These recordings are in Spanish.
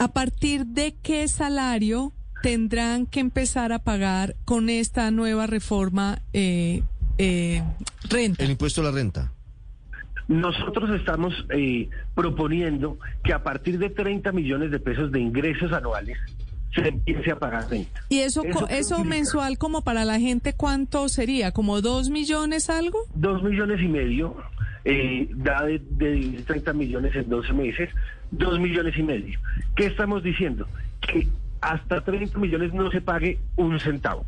¿A partir de qué salario tendrán que empezar a pagar con esta nueva reforma eh, eh, renta? El impuesto a la renta. Nosotros estamos eh, proponiendo que a partir de 30 millones de pesos de ingresos anuales se empiece a pagar renta. ¿Y eso, eso, mensual como para la gente cuánto sería? ¿Como dos millones algo? Dos millones y medio, eh, da de, de 30 millones en 12 meses, dos millones y medio. ¿Qué estamos diciendo? Que hasta 30 millones no se pague un centavo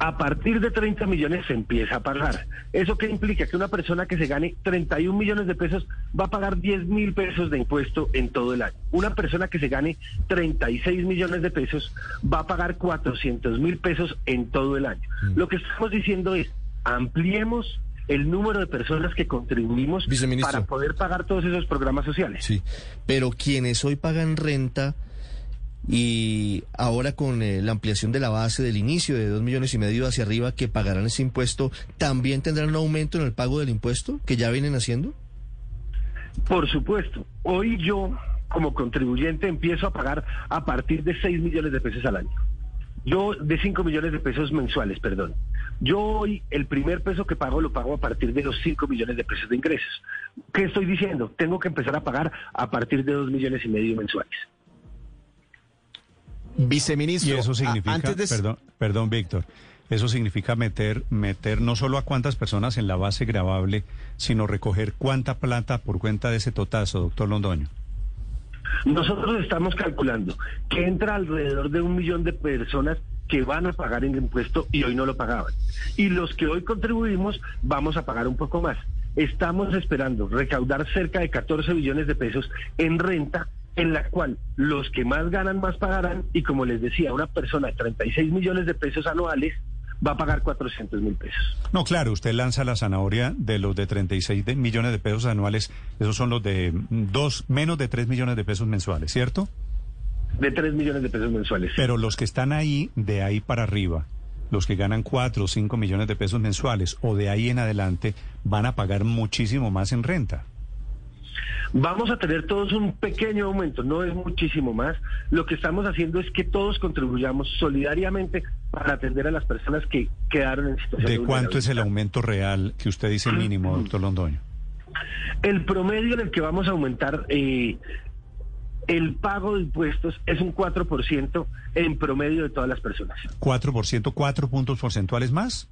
a partir de 30 millones se empieza a pagar. ¿Eso qué implica? Que una persona que se gane 31 millones de pesos va a pagar 10 mil pesos de impuesto en todo el año. Una persona que se gane 36 millones de pesos va a pagar 400 mil pesos en todo el año. Mm. Lo que estamos diciendo es, ampliemos el número de personas que contribuimos para poder pagar todos esos programas sociales. Sí, pero quienes hoy pagan renta y ahora con eh, la ampliación de la base del inicio de dos millones y medio hacia arriba que pagarán ese impuesto, ¿también tendrán un aumento en el pago del impuesto que ya vienen haciendo? Por supuesto. Hoy yo, como contribuyente, empiezo a pagar a partir de 6 millones de pesos al año. Yo, de 5 millones de pesos mensuales, perdón. Yo hoy el primer peso que pago lo pago a partir de los 5 millones de pesos de ingresos. ¿Qué estoy diciendo? Tengo que empezar a pagar a partir de 2 millones y medio mensuales. Viceministro. Y eso significa, perdón, perdón, Víctor, eso significa meter, meter no solo a cuántas personas en la base grabable, sino recoger cuánta plata por cuenta de ese totazo, doctor Londoño. Nosotros estamos calculando que entra alrededor de un millón de personas que van a pagar el impuesto y hoy no lo pagaban. Y los que hoy contribuimos vamos a pagar un poco más. Estamos esperando recaudar cerca de 14 billones de pesos en renta en la cual los que más ganan más pagarán y como les decía, una persona de 36 millones de pesos anuales va a pagar 400 mil pesos. No, claro, usted lanza la zanahoria de los de 36 millones de pesos anuales, esos son los de dos, menos de 3 millones de pesos mensuales, ¿cierto? De 3 millones de pesos mensuales. Pero los que están ahí, de ahí para arriba, los que ganan 4 o 5 millones de pesos mensuales o de ahí en adelante, van a pagar muchísimo más en renta. Vamos a tener todos un pequeño aumento, no es muchísimo más. Lo que estamos haciendo es que todos contribuyamos solidariamente para atender a las personas que quedaron en situación de ¿De cuánto es el aumento real que usted dice mínimo, doctor Londoño? El promedio en el que vamos a aumentar eh, el pago de impuestos es un 4% en promedio de todas las personas. ¿4%, cuatro puntos porcentuales más?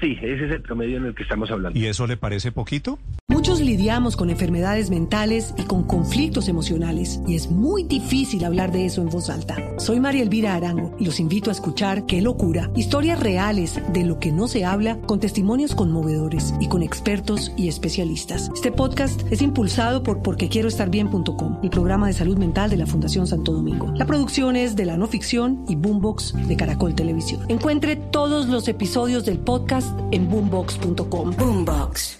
Sí, ese es el promedio en el que estamos hablando. ¿Y eso le parece poquito? Muchos lidiamos con enfermedades mentales y con conflictos emocionales y es muy difícil hablar de eso en voz alta. Soy María Elvira Arango y los invito a escuchar Qué locura, historias reales de lo que no se habla con testimonios conmovedores y con expertos y especialistas. Este podcast es impulsado por porquequieroestarbien.com, el programa de salud mental de la Fundación Santo Domingo. La producción es de la no ficción y Boombox de Caracol Televisión. Encuentre todos los episodios del podcast en boombox.com. Boombox.